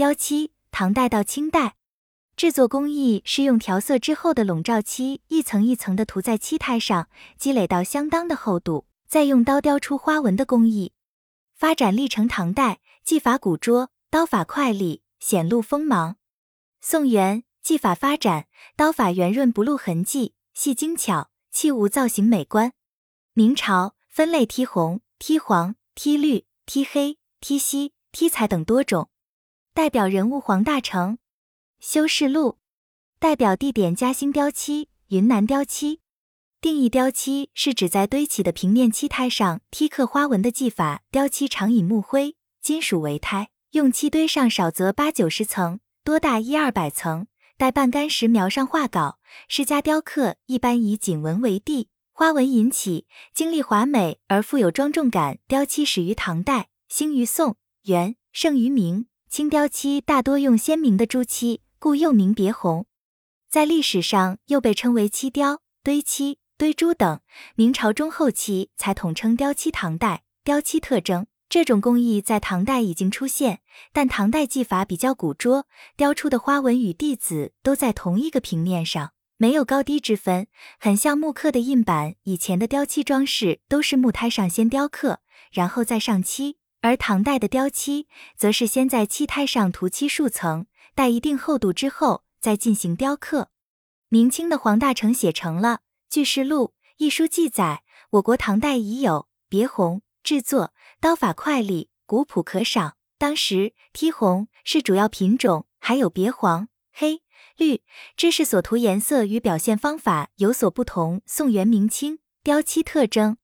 雕漆，唐代到清代，制作工艺是用调色之后的笼罩漆一层一层的涂在漆胎上，积累到相当的厚度，再用刀雕出花纹的工艺。发展历程：唐代技法古拙，刀法快利，显露锋芒。宋元技法发展，刀法圆润不露痕迹，细精巧，器物造型美观。明朝分类剔红、剔黄、剔绿、剔黑、剔锡、剔彩等多种。代表人物黄大成。修士录代表地点嘉兴雕漆、云南雕漆。定义雕漆是指在堆起的平面漆胎上剔刻花纹的技法。雕漆常以木灰、金属为胎，用漆堆上少则八九十层，多达一二百层。待半干时描上画稿。施家雕刻一般以锦纹为地，花纹引起，精丽华美而富有庄重感。雕漆始于唐代，兴于宋、元，盛于明。青雕漆大多用鲜明的朱漆，故又名别红。在历史上又被称为漆雕、堆漆。堆珠等，明朝中后期才统称雕漆。唐代雕漆特征，这种工艺在唐代已经出现，但唐代技法比较古拙，雕出的花纹与弟子都在同一个平面上，没有高低之分，很像木刻的印版。以前的雕漆装饰都是木胎上先雕刻，然后再上漆，而唐代的雕漆则是先在漆胎上涂漆数层，待一定厚度之后再进行雕刻。明清的黄大成写成了。《巨事录》一书记载，我国唐代已有别红制作，刀法快利，古朴可赏。当时剔红是主要品种，还有别黄、黑、绿，知识所涂颜色与表现方法有所不同。宋元明清雕漆特征，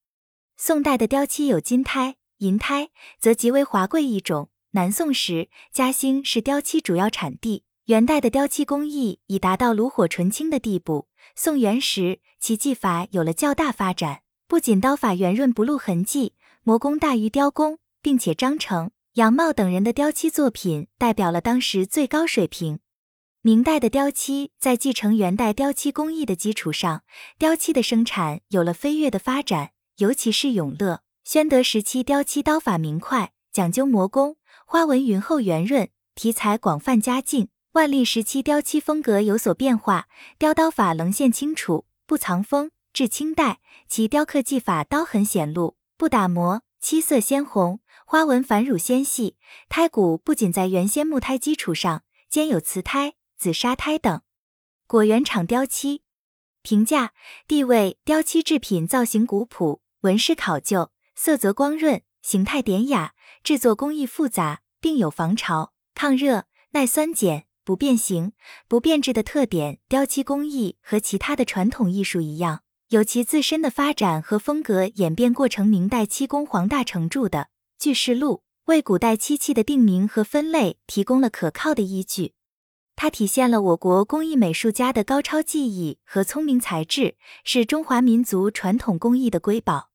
宋代的雕漆有金胎、银胎，则极为华贵一种。南宋时，嘉兴是雕漆主要产地。元代的雕漆工艺已达到炉火纯青的地步。宋元时，其技法有了较大发展，不仅刀法圆润不露痕迹，磨工大于雕工，并且张成、杨茂等人的雕漆作品代表了当时最高水平。明代的雕漆在继承元代雕漆工艺的基础上，雕漆的生产有了飞跃的发展，尤其是永乐、宣德时期，雕漆刀法明快，讲究磨工，花纹匀厚圆润，题材广泛佳境。万历时期，雕漆风格有所变化，雕刀法棱线清楚，不藏锋。至清代，其雕刻技法刀痕显露，不打磨，漆色鲜红，花纹繁缛纤细。胎骨不仅在原先木胎基础上，兼有瓷胎、紫砂胎等。果园厂雕漆评价地位：雕漆制品造型古朴，纹饰考究，色泽光润，形态典雅，制作工艺复杂，并有防潮、抗热、耐酸碱。不变形、不变质的特点，雕漆工艺和其他的传统艺术一样，有其自身的发展和风格演变过程。明代漆工黄大成著的《巨事录》为古代漆器的定名和分类提供了可靠的依据。它体现了我国工艺美术家的高超技艺和聪明才智，是中华民族传统工艺的瑰宝。